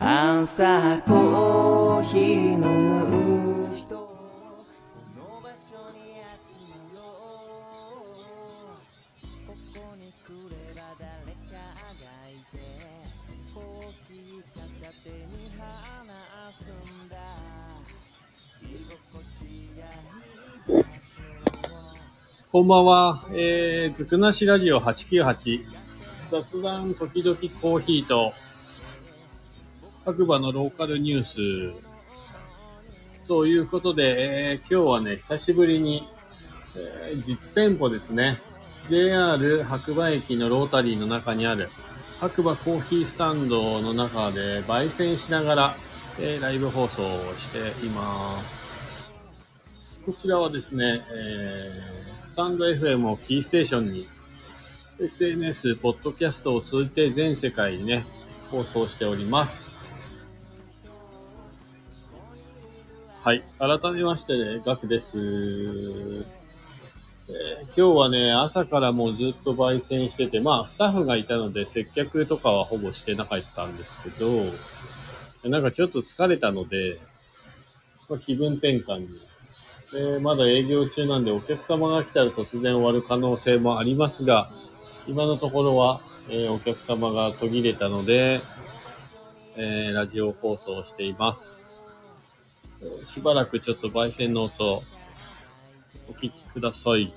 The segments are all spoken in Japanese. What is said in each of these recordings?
朝コーヒー飲む人この場所に集まろうここに来れば誰かがいてコーヒー片手に話すんだ居心地がいいこんばんは。えー、ずくなしラジオ898。雑談時々コーヒーと、白馬のローカルニュース。ということで、えー今日はね、久しぶりに、えー実店舗ですね。JR 白馬駅のロータリーの中にある白馬コーヒースタンドの中で焙煎しながら、えーライブ放送をしています。こちらはですね、えースタンド FM をキーステーションに、SNS、ポッドキャストを通じて全世界にね、放送しております。はい。改めましてね、ガクです。えー今日はね、朝からもうずっと焙煎してて、まあ、スタッフがいたので接客とかはほぼしてなかったんですけど、なんかちょっと疲れたので、まあ、気分転換にでまだ営業中なんでお客様が来たら突然終わる可能性もありますが、今のところは、えーお客様が途切れたので、えーラジオ放送をしています。しばらくちょっと焙煎の音、お聞きください。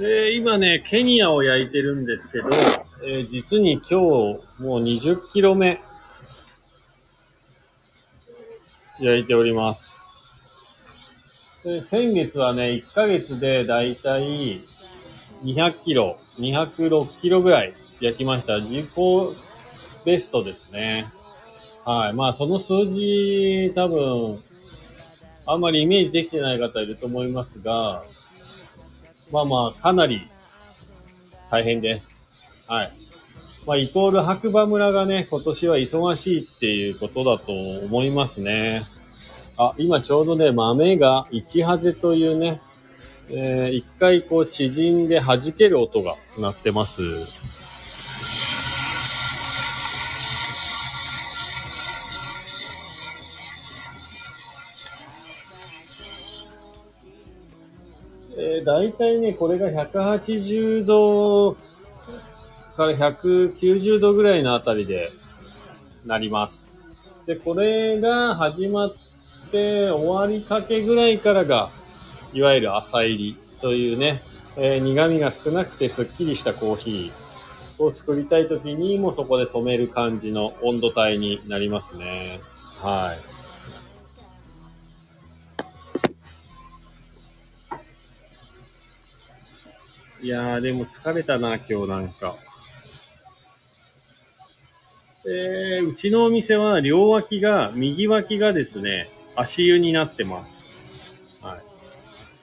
えー今ね、ケニアを焼いてるんですけど、えー実に今日もう20キロ目焼いております。で先月はね、1ヶ月でだいたい200キロ、206キロぐらい焼きました。自己ベストですね。はい。まあその数字多分、あんまりイメージできてない方いると思いますが、まあまあ、かなり大変です。はい。まあ、イコール白馬村がね、今年は忙しいっていうことだと思いますね。あ、今ちょうどね、豆が一ハゼというね、えー一回こう縮んで弾ける音が鳴ってます。大体ね、これが180度から190度ぐらいのあたりでなります。で、これが始まって終わりかけぐらいからが、いわゆる朝入りというね、えー苦味が少なくてすっきりしたコーヒーを作りたいときにもそこで止める感じの温度帯になりますね。はい。いやー、でも疲れたな、今日なんか。えー、うちのお店は両脇が、右脇がですね、足湯になってます。は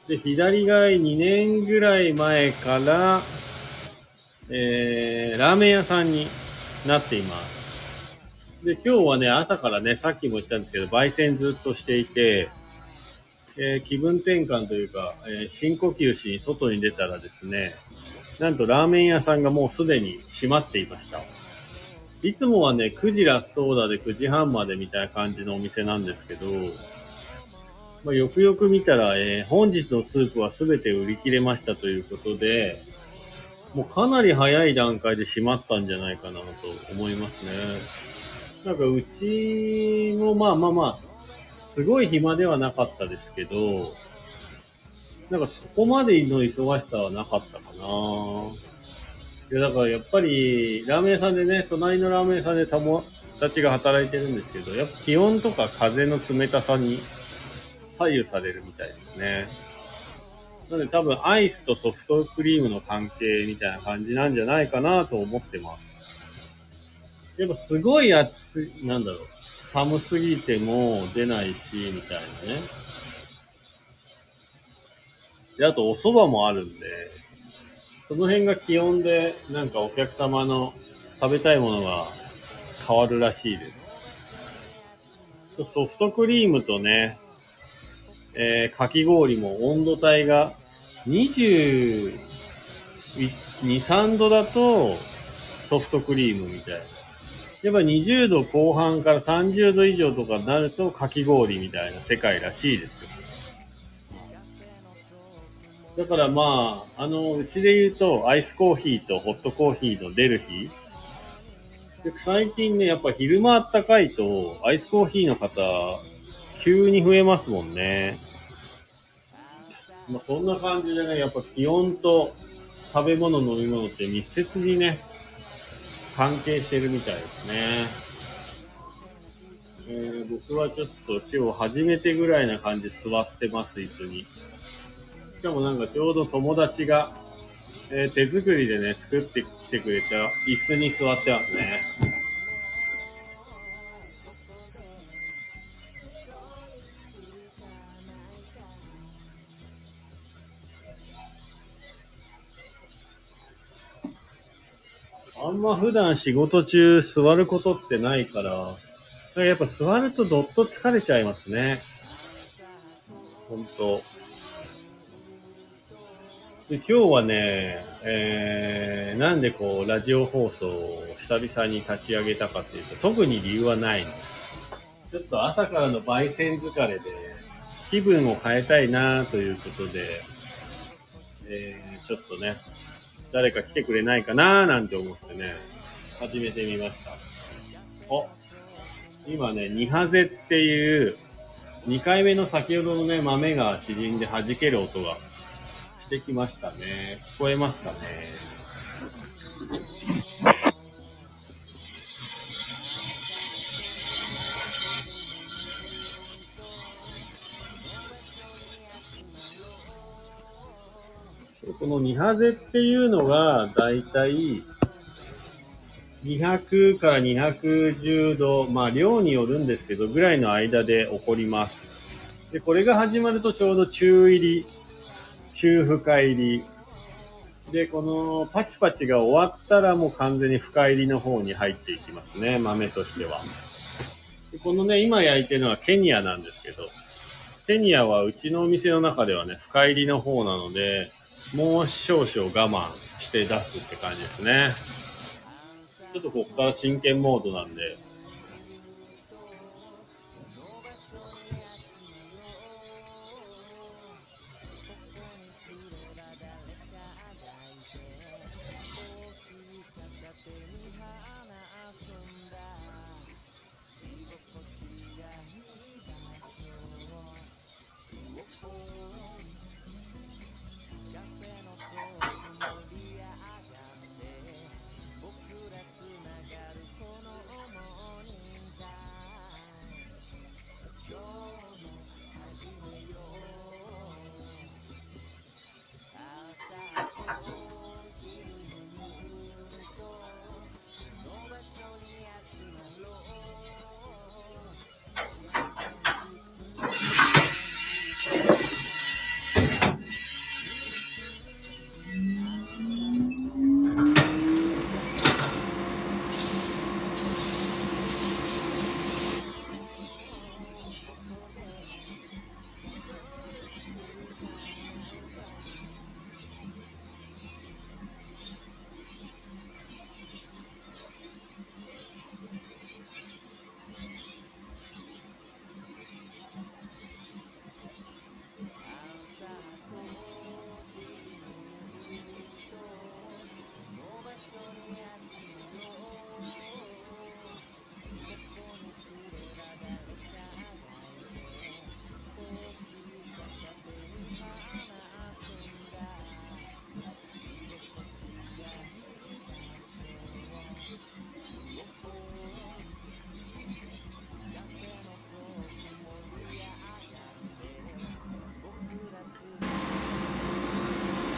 い。で、左が2年ぐらい前から、えー、ラーメン屋さんになっています。で、今日はね、朝からね、さっきも言ったんですけど、焙煎ずっとしていて、えー気分転換というか、えー深呼吸しに外に出たらですね、なんとラーメン屋さんがもうすでに閉まっていました。いつもはね、9時ラストオーダーで9時半までみたいな感じのお店なんですけど、まあ、よくよく見たら、えー本日のスープは全て売り切れましたということで、もうかなり早い段階で閉まったんじゃないかなと思いますね。なんかうちもまあまあまあ、すごい暇ではなかったですけど、なんかそこまでの忙しさはなかったかな。いや、だからやっぱり、ラーメン屋さんでね、隣のラーメン屋さんで友達が働いてるんですけど、やっぱ気温とか風の冷たさに左右されるみたいですね。なので多分アイスとソフトクリームの関係みたいな感じなんじゃないかなと思ってます。やっぱすごい暑い、なんだろう、寒すぎても出ないし、みたいなね。で、あとお蕎麦もあるんで、その辺が気温で、なんかお客様の食べたいものが変わるらしいです。ソフトクリームとね、えーかき氷も温度帯が22、3度だとソフトクリームみたいな。やっぱ20度後半から30度以上とかになるとかき氷みたいな世界らしいですよ。だからまあ、あの、うちで言うと、アイスコーヒーとホットコーヒーの出る日。で最近ね、やっぱ昼間あったかいと、アイスコーヒーの方、急に増えますもんね。まあ、そんな感じでね、やっぱ気温と食べ物、飲み物って密接にね、関係してるみたいですね。えー僕はちょっと今日初めてぐらいな感じ座ってます、椅子に。しかもなんかちょうど友達が、えー手作りでね、作ってきてくれた椅子に座ってますね。んま普段仕事中座ることってないから、やっぱ座るとどっと疲れちゃいますね。ほんと。で今日はね、えー、なんでこう、ラジオ放送を久々に立ち上げたかっていうと、特に理由はないんです。ちょっと朝からの焙煎疲れで、気分を変えたいなということで、えー、ちょっとね、誰か来てくれないかななんて思ってね、始めてみました。お、今ね、ニハゼっていう、2回目の先ほどのね、豆が縮んで弾ける音がしてきましたね。聞こえますかね？このニハゼっていうのが、だいたい200から210度、まあ量によるんですけど、ぐらいの間で起こります。で、これが始まるとちょうど中入り、中深入り。で、このパチパチが終わったらもう完全に深入りの方に入っていきますね、豆としては。でこのね、今焼いてるのはケニアなんですけど、ケニアはうちのお店の中ではね、深入りの方なので、もう少々我慢して出すって感じですね。ちょっとここから真剣モードなんで、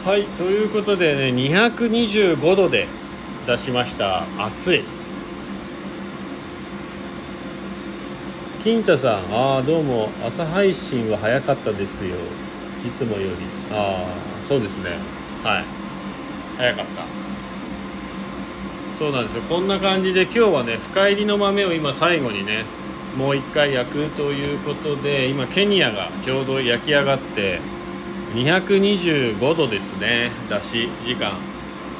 はいということでね225度で出しました。熱い。金太さんああどうも。朝配信は早かったですよ。いつもより。ああそうですね。はい。早かった。そうなんですよ。こんな感じで今日はね深入りの豆を今最後にねもう一回焼くということで今ケニアがちょうど焼き上がって225度ですねだし時間。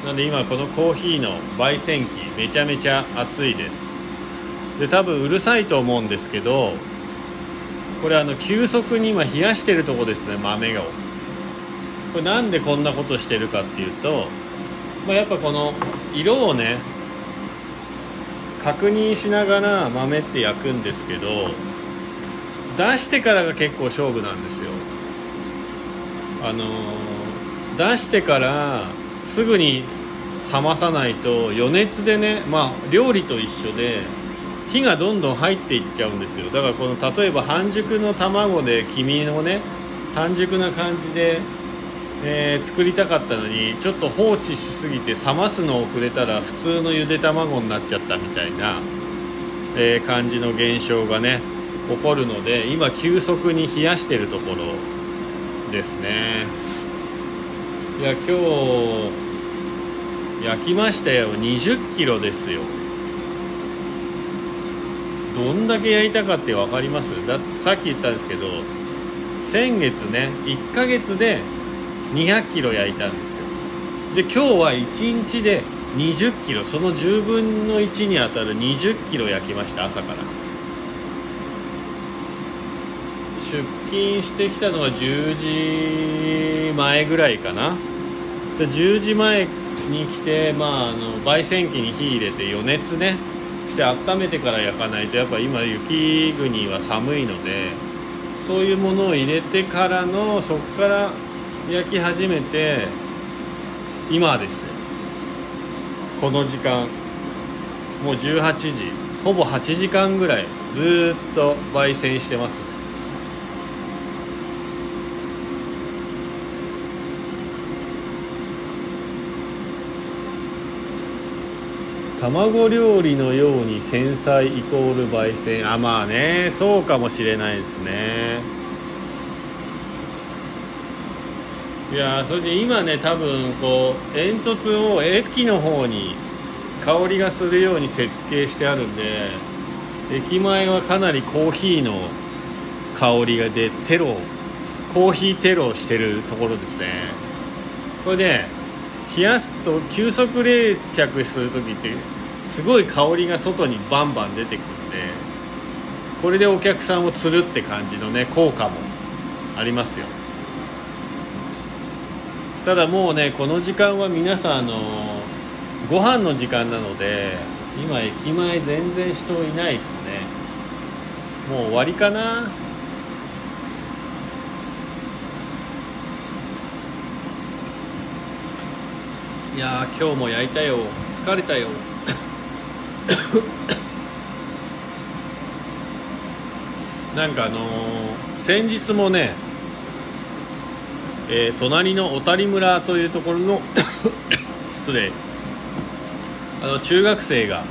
なんで今このコーヒーの焙煎機めちゃめちゃ熱いです。で多分うるさいと思うんですけどこれあの急速に今冷やしてるとこですね豆を。これなんでこんなことしてるかっていうと、まあ、やっぱこの色をね確認しながら豆って焼くんですけど出してからが結構勝負なんですよ。あのー、出してからすぐに冷まさないと余熱でねまあ料理と一緒で火がどんどん入っていっちゃうんですよ。だからこの例えば半熟の卵で黄身のね半熟な感じで、えー、作りたかったのにちょっと放置しすぎて冷ますの遅れたら普通のゆで卵になっちゃったみたいな、えー、感じの現象がね起こるので今急速に冷やしてるところ。ですね。いや今日焼きましたよ。20キロですよ。どんだけ焼いたかって分かります？ださっき言ったんですけど先月ね1ヶ月で200キロ焼いたんですよ。で今日は1日で20キロ。その10分の1にあたる20キロ焼きました朝から。出勤してきたのは10時前ぐらいかな。10時前に来て、まあ、あの焙煎機に火入れて余熱ねして温めてから焼かないとやっぱ今雪国は寒いのでそういうものを入れてからのそこから焼き始めて今です。よこの時間もう18時ほぼ8時間ぐらいずっと焙煎してます。卵料理のように繊細イコール焙煎。あまあねそうかもしれないですね。いやそれで今ね多分こう煙突を駅の方に香りがするように設計してあるんで駅前はかなりコーヒーの香りが出テロコーヒーテロをしてるところですね。これで冷やすと急速冷却する時ってすごい香りが外にバンバン出てくるんでこれでお客さんを釣るって感じのね効果もありますよ。ただもうねこの時間は皆さんあのご飯の時間なので今駅前全然人いないですね。もう終わりかな？いや今日も焼いたよ。疲れたよ。なんかあのー、先日もね、えー、隣の小谷村というところの 失礼。あの中学生が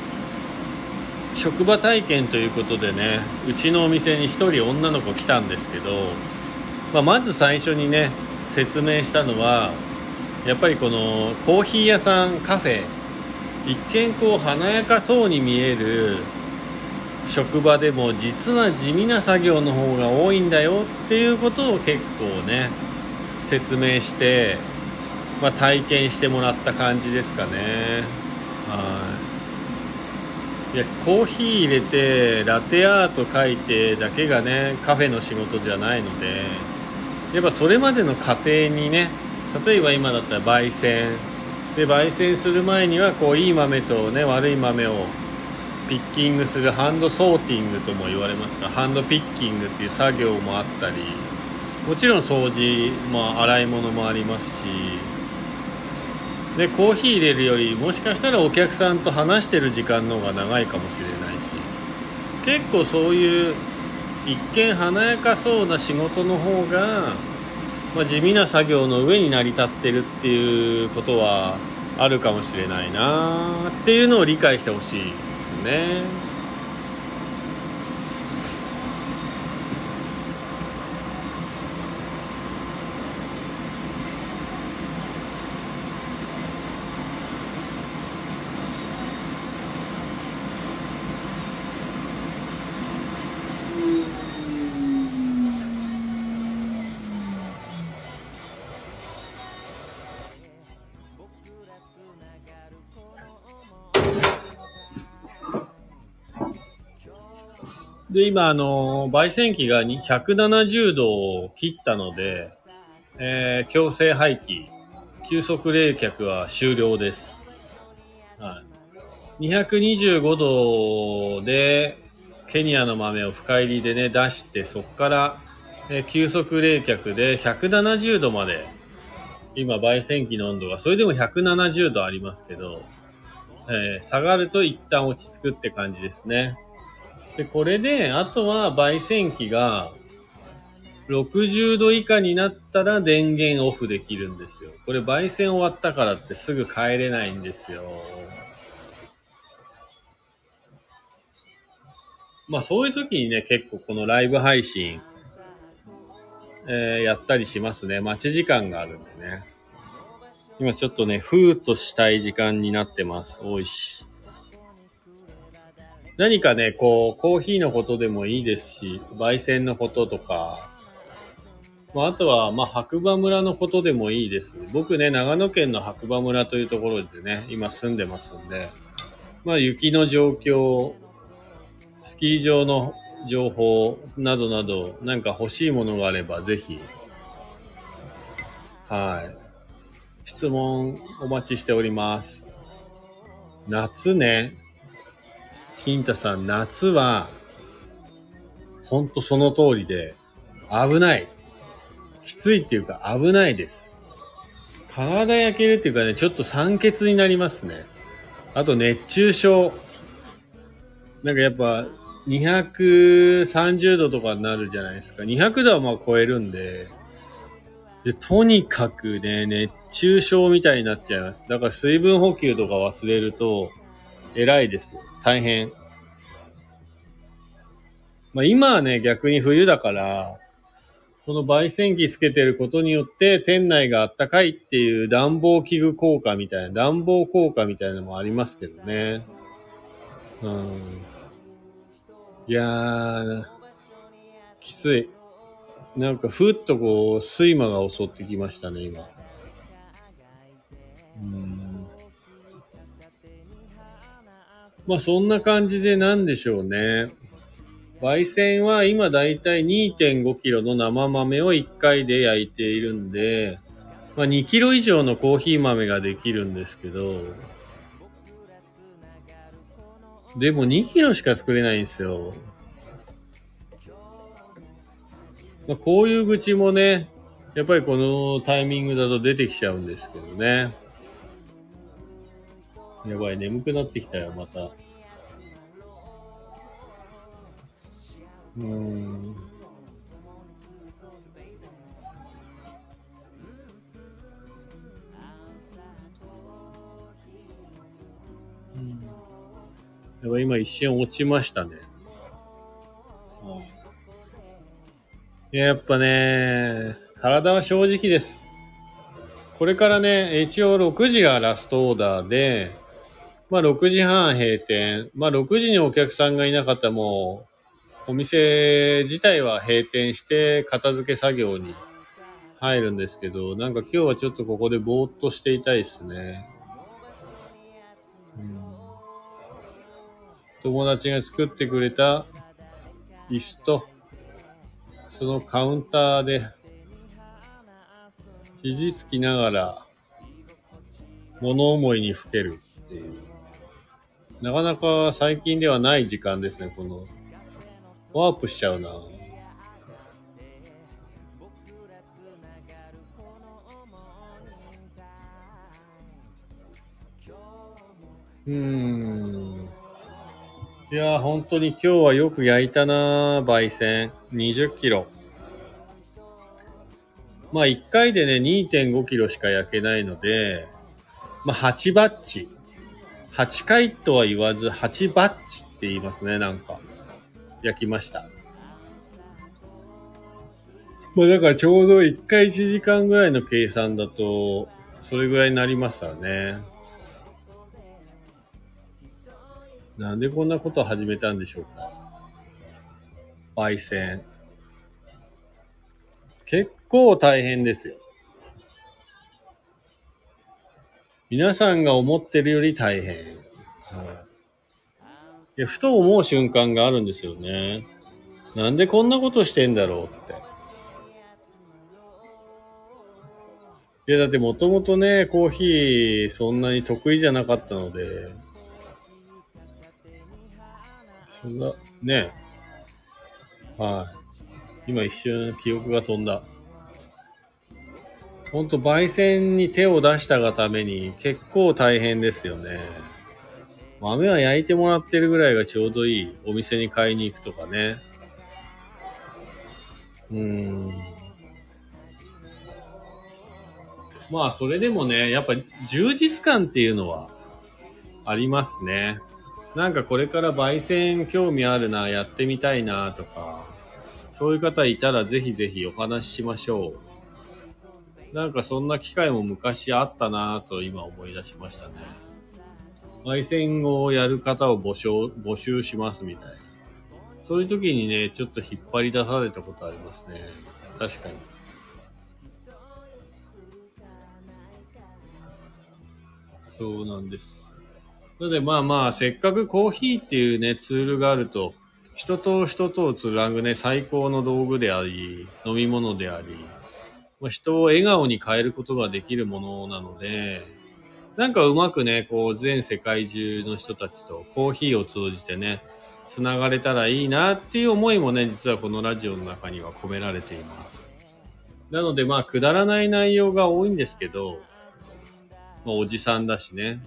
職場体験ということでねうちのお店に1人女の子来たんですけど、まあ、まず最初にね説明したのはやっぱりこのコーヒー屋さんカフェ一見こう華やかそうに見える職場でも実は地味な作業の方が多いんだよっていうことを結構ね説明して、まあ、体験してもらった感じですかね。はい。いやコーヒー入れてラテアート書いてだけがねカフェの仕事じゃないのでやっぱそれまでの過程にね例えば今だったら焙煎。で焙煎する前にはこういい豆とね悪い豆をピッキングするハンドソーティングとも言われますがハンドピッキングっていう作業もあったりもちろん掃除も洗い物もありますしでコーヒー入れるよりもしかしたらお客さんと話してる時間の方が長いかもしれないし結構そういう一見華やかそうな仕事の方がまあ、地味な作業の上に成り立ってるっていうことはあるかもしれないなっていうのを理解してほしいですね。で、今、あの、焙煎機が170度を切ったので、えー、強制廃棄、急速冷却は終了です。はい。225度で、ケニアの豆を深入りでね、出して、そこから、えー、急速冷却で170度まで、今、焙煎機の温度が、それでも170度ありますけど、えー、下がると一旦落ち着くって感じですね。で、これで、あとは焙煎機が60度以下になったら電源オフできるんですよ。これ焙煎終わったからってすぐ帰れないんですよ。まあそういう時にね、結構このライブ配信、えー、やったりしますね。待ち時間があるんでね。今ちょっとね、ふーっとしたい時間になってます。おいし。何かね、こう、コーヒーのことでもいいですし、焙煎のこととか、まあ、あとは、まあ、白馬村のことでもいいです。僕ね、長野県の白馬村というところでね、今住んでますんで、まあ、雪の状況、スキー場の情報などなど、なんか欲しいものがあれば、ぜひ、はい。質問お待ちしております。夏ね、ヒンタさん、夏は、ほんとその通りで、危ない。きついっていうか危ないです。体焼けるっていうかね、ちょっと酸欠になりますね。あと熱中症。なんかやっぱ、230度とかになるじゃないですか。200度はまあ超えるんで、で、とにかくね、熱中症みたいになっちゃいます。だから水分補給とか忘れると、偉いです。大変。まあ今はね、逆に冬だから、この焙煎機つけてることによって店内があったかいっていう暖房器具効果みたいな、暖房効果みたいなのもありますけどね。うん。いやー、きつい。なんかふっとこう、睡魔が襲ってきましたね、今。うん。まあそんな感じでなんでしょうね。焙煎は今だいたい2.5キロの生豆を1回で焼いているんで、まあ、2キロ以上のコーヒー豆ができるんですけど、でも2キロしか作れないんですよ。まあ、こういう愚痴もね、やっぱりこのタイミングだと出てきちゃうんですけどね。やばい、眠くなってきたよ、また。うーん。やっぱ今一瞬落ちましたね。いや、やっぱね、体は正直です。これからね、一応6時がラストオーダーで、まあ6時半閉店。まあ6時にお客さんがいなかったらもうお店自体は閉店して片付け作業に入るんですけど、なんか今日はちょっとここでぼーっとしていたいですね。うん、友達が作ってくれた椅子と、そのカウンターで、肘つきながら、物思いにふけるっていう。なかなか最近ではない時間ですね、このワープしちゃうな。うーん。いや本当に今日はよく焼いたな焙煎。20キロ。まあ1回でね、2.5キロしか焼けないので、まあ8バッチ。8回とは言わず8バッチって言いますね、なんか。焼きました。まあだからちょうど1回1時間ぐらいの計算だと、それぐらいになりますわね。なんでこんなことを始めたんでしょうか。焙煎。結構大変ですよ。皆さんが思ってるより大変。はい、ふと思う瞬間があるんですよね。なんでこんなことしてんだろうって。いや、だってもともとね、コーヒーそんなに得意じゃなかったので、そんな、ね。はい。今一瞬記憶が飛んだ。ほんと焙煎に手を出したがために結構大変ですよね。豆は焼いてもらってるぐらいがちょうどいい。お店に買いに行くとかね。うーん。まあ、それでもね、やっぱ充実感っていうのはありますね。なんかこれから焙煎興味あるな、やってみたいなとか、そういう方いたらぜひぜひお話ししましょう。なんかそんな機会も昔あったなぁと今思い出しましたね。焙煎をやる方を募集、募集しますみたいな。そういう時にね、ちょっと引っ張り出されたことありますね。確かに。そうなんです。なのでまあまあ、せっかくコーヒーっていうね、ツールがあると、人と人とをつなぐね、最高の道具であり、飲み物であり、ま、人を笑顔に変えることができるものなので、なんかうまくね、こう全世界中の人たちとコーヒーを通じてね、つながれたらいいなっていう思いもね、実はこのラジオの中には込められています。なのでまあ、くだらない内容が多いんですけど、まあ、おじさんだしね。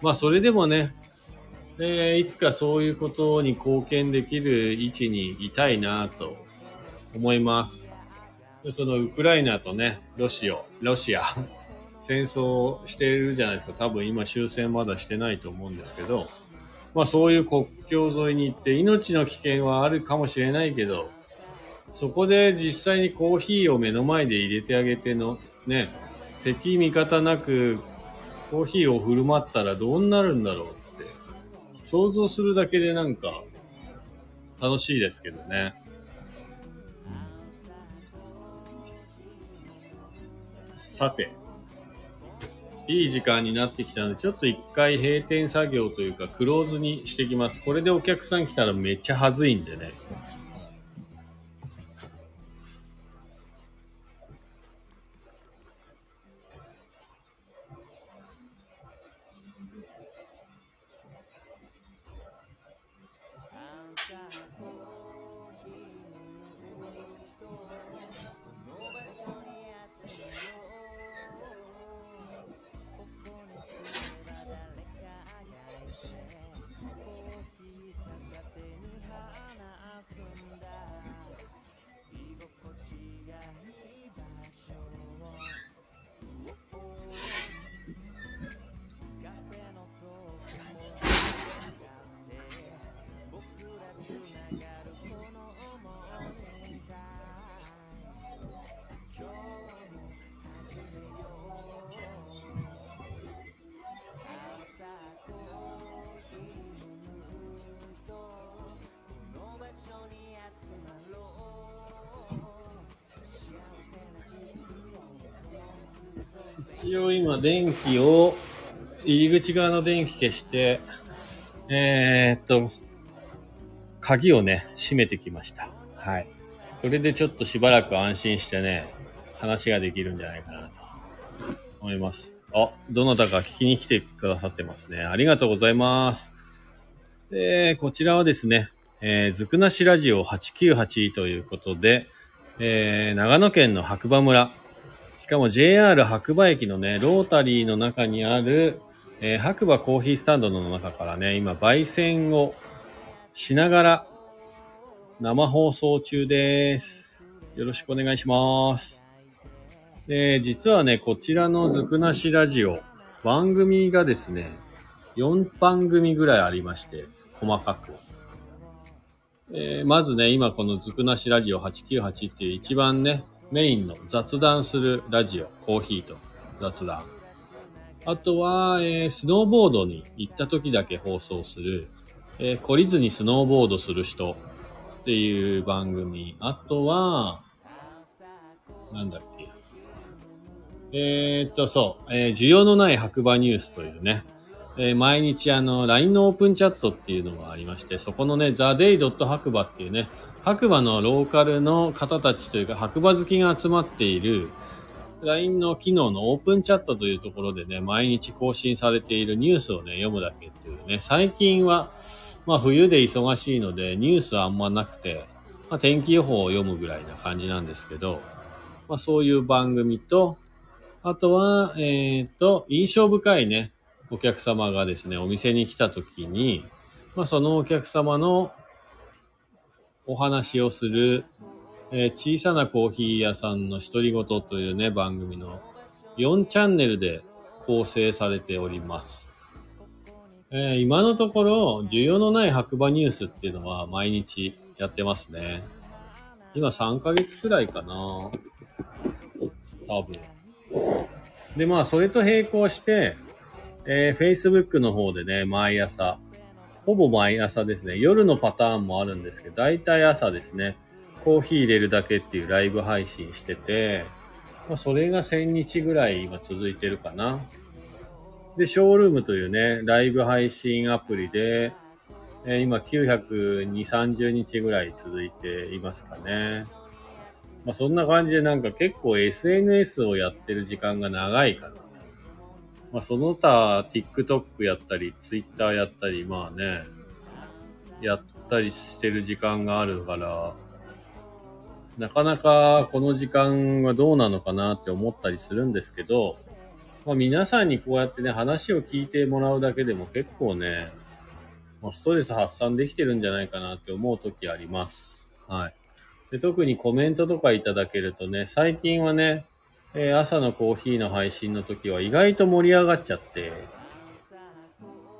まあ、それでもね、えいつかそういうことに貢献できる位置にいたいなと思います。でそのウクライナとね、ロシア、ロシア、戦争してるじゃないですか。多分今終戦まだしてないと思うんですけど、まあそういう国境沿いに行って命の危険はあるかもしれないけど、そこで実際にコーヒーを目の前で入れてあげての、ね、敵味方なくコーヒーを振る舞ったらどうなるんだろうって、想像するだけでなんか楽しいですけどね。さて、いい時間になってきたので、ちょっと一回閉店作業というか、クローズにしてきます。これでお客さん来たらめっちゃはずいんでね。一応今電気を、入り口側の電気消して、えー、っと、鍵をね、閉めてきました。はい。これでちょっとしばらく安心してね、話ができるんじゃないかなと思います。あ、どなたか聞きに来てくださってますね。ありがとうございます。で、こちらはですね、えー、ずくなしラジオ898ということで、えー、長野県の白馬村、かも JR 白馬駅のね、ロータリーの中にある、えー白馬コーヒースタンドの中からね、今、焙煎をしながら生放送中です。よろしくお願いします。で、実はね、こちらのずくなしラジオ、番組がですね、4番組ぐらいありまして、細かく。えーまずね、今このずくなしラジオ898っていう一番ね、メインの雑談するラジオ、コーヒーと雑談。あとは、えースノーボードに行った時だけ放送する、えー懲りずにスノーボードする人っていう番組。あとは、なんだっけ。えーっと、そう、えー需要のない白馬ニュースというね、えー毎日あの、LINE のオープンチャットっていうのがありまして、そこのね、theday. 白馬っていうね、白馬のローカルの方たちというか、白馬好きが集まっている、LINE の機能のオープンチャットというところでね、毎日更新されているニュースをね、読むだけっていうね、最近は、まあ冬で忙しいので、ニュースはあんまなくて、まあ天気予報を読むぐらいな感じなんですけど、まあそういう番組と、あとは、えっ、と、印象深いね、お客様がですね、お店に来た時に、まあそのお客様のお話をする、えー小さなコーヒー屋さんの独り言というね、番組の4チャンネルで構成されております。えー今のところ、需要のない白馬ニュースっていうのは毎日やってますね。今3ヶ月くらいかな多分。で、まあ、それと並行して、えー Facebook の方でね、毎朝、ほぼ毎朝ですね、夜のパターンもあるんですけど、だいたい朝ですね、コーヒー入れるだけっていうライブ配信してて、まあ、それが1000日ぐらい今続いてるかな。で、ショールームというね、ライブ配信アプリで、えー今920、30日ぐらい続いていますかね。まあそんな感じでなんか結構 SNS をやってる時間が長いかな。まあその他 TikTok やったり、Twitter やったり、まあね、やったりしてる時間があるから、なかなかこの時間はどうなのかなって思ったりするんですけど、まあ皆さんにこうやってね、話を聞いてもらうだけでも結構ね、まあストレス発散できてるんじゃないかなって思う時あります。はい。で特にコメントとかいただけるとね、最近はね、えー朝のコーヒーの配信の時は意外と盛り上がっちゃって、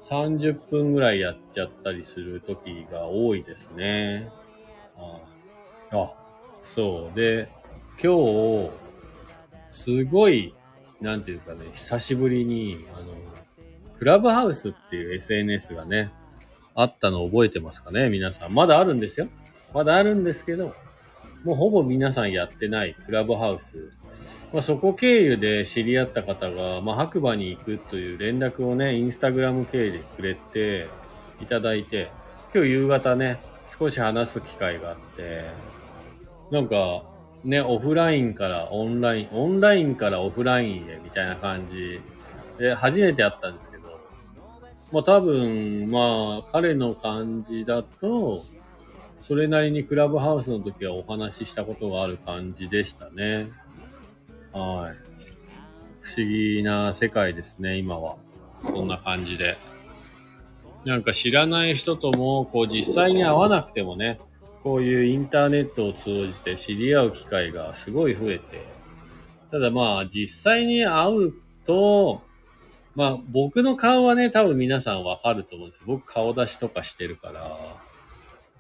30分ぐらいやっちゃったりする時が多いですね。ああ、そう。で、今日、すごい、なんていうんですかね、久しぶりに、あの、クラブハウスっていう SNS がね、あったの覚えてますかね皆さん。まだあるんですよ。まだあるんですけど、もうほぼ皆さんやってないクラブハウス。まあ、そこ経由で知り合った方が、まあ、白馬に行くという連絡をね、インスタグラム経由でくれていただいて、今日夕方ね、少し話す機会があって、なんか、ね、オフラインからオンライン、オンラインからオフラインへみたいな感じで、初めて会ったんですけど、まあ多分、まあ彼の感じだと、それなりにクラブハウスの時はお話ししたことがある感じでしたね。はい。不思議な世界ですね、今は。そんな感じで。なんか知らない人とも、こう実際に会わなくてもね、こういうインターネットを通じて知り合う機会がすごい増えて、ただまあ実際に会うと、まあ僕の顔はね、多分皆さんわかると思うんですよ。僕顔出しとかしてるから。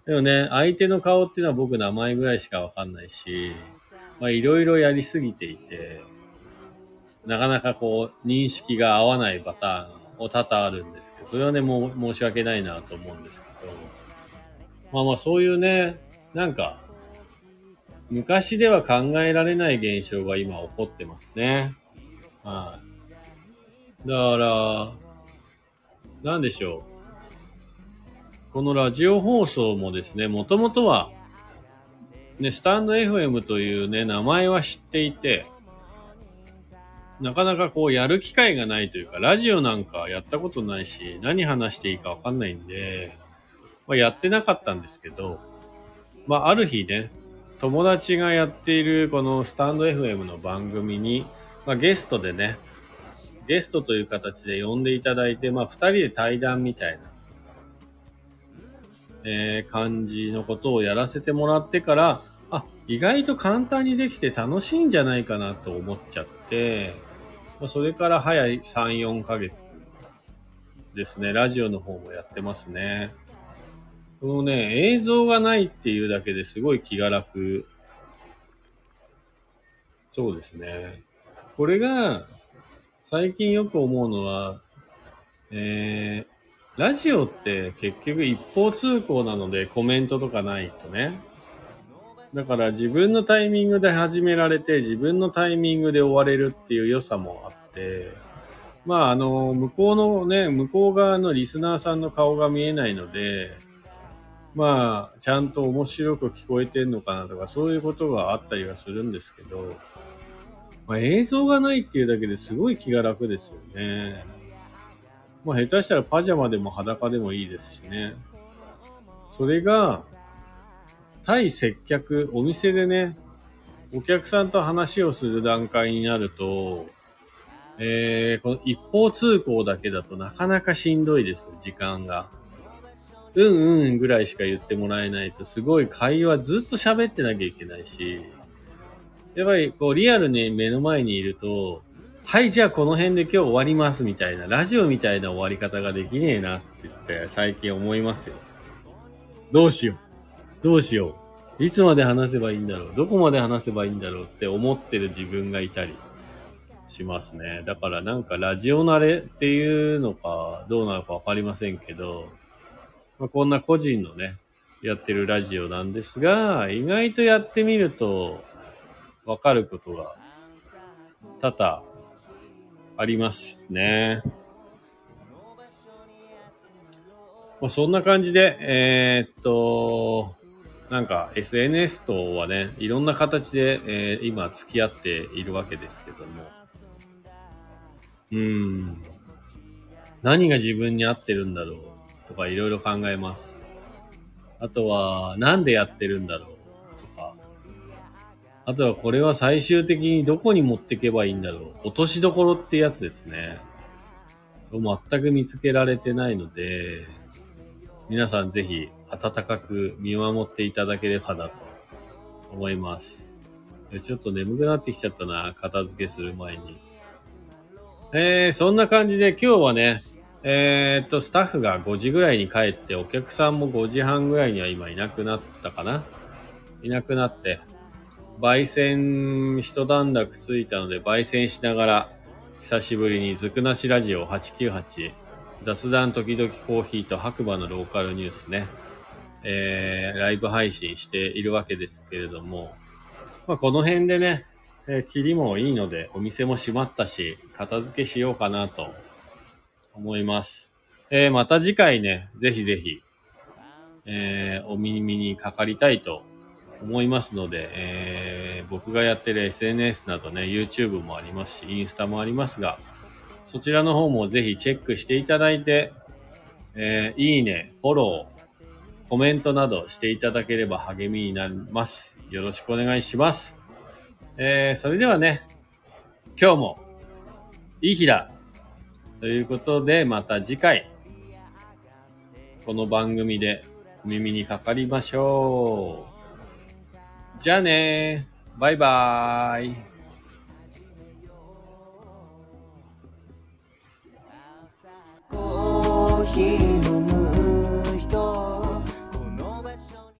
でもね、相手の顔っていうのは僕名前ぐらいしかわかんないし、まあいろいろやりすぎていて、なかなかこう認識が合わないパターンを多々あるんですけど、それはね、もう申し訳ないなと思うんですけど、まあまあそういうね、なんか、昔では考えられない現象が今起こってますね。はい。だから、なんでしょう。このラジオ放送もですね、もともとは、ね、スタンド FM というね、名前は知っていて、なかなかこうやる機会がないというか、ラジオなんかやったことないし、何話していいかわかんないんで、まあ、やってなかったんですけど、まあ、ある日ね、友達がやっているこのスタンド FM の番組に、まあ、ゲストでね、ゲストという形で呼んでいただいて、まあ、二人で対談みたいな、えー感じのことをやらせてもらってから、あ、意外と簡単にできて楽しいんじゃないかなと思っちゃって、まそれから早い3、4ヶ月ですね、ラジオの方もやってますね。このね、映像がないっていうだけですごい気が楽。そうですね。これが、最近よく思うのは、えー、ラジオって結局一方通行なのでコメントとかないとね。だから自分のタイミングで始められて自分のタイミングで終われるっていう良さもあって、まああの、向こうのね、向こう側のリスナーさんの顔が見えないので、まあ、ちゃんと面白く聞こえてんのかなとか、そういうことがあったりはするんですけど、まあ、映像がないっていうだけですごい気が楽ですよね。まあ、下手したらパジャマでも裸でもいいですしね。それが、対接客、お店でね、お客さんと話をする段階になると、えー、この一方通行だけだとなかなかしんどいです、時間が。うんうんぐらいしか言ってもらえないと、すごい会話ずっと喋ってなきゃいけないし、やっぱりこうリアルに目の前にいると、はい、じゃあこの辺で今日終わりますみたいな、ラジオみたいな終わり方ができねえなって言って最近思いますよ。どうしよう。どうしよう。いつまで話せばいいんだろう。どこまで話せばいいんだろうって思ってる自分がいたりしますね。だからなんかラジオ慣れっていうのかどうなのかわかりませんけど、まあ、こんな個人のね、やってるラジオなんですが、意外とやってみるとわかることが多々ありますね。まあ、そんな感じで、えーっと、なんか SNS とはね、いろんな形で、えー今付き合っているわけですけども。うん。何が自分に合ってるんだろうとかいろいろ考えます。あとは、なんでやってるんだろう。あとはこれは最終的にどこに持っていけばいいんだろう。落としどころってやつですね。全く見つけられてないので、皆さんぜひ温かく見守っていただければなと思います。ちょっと眠くなってきちゃったな、片付けする前に。えー、そんな感じで今日はね、えー、っと、スタッフが5時ぐらいに帰って、お客さんも5時半ぐらいには今いなくなったかないなくなって、焙煎一段落ついたので、焙煎しながら、久しぶりにずくなしラジオ898、雑談時々コーヒーと白馬のローカルニュースね、えー、ライブ配信しているわけですけれども、まあ、この辺でね、えー、切りもいいので、お店も閉まったし、片付けしようかなと思います。えー、また次回ね、ぜひぜひ、えー、お耳にかかりたいと思いますので、えー、僕がやってる SNS などね、YouTube もありますし、インスタもありますが、そちらの方もぜひチェックしていただいて、えー、いいね、フォロー、コメントなどしていただければ励みになります。よろしくお願いします。えー、それではね、今日もいい日だということで、また次回、この番組でお耳にかかりましょう。じゃあねバイバーイ。コーヒー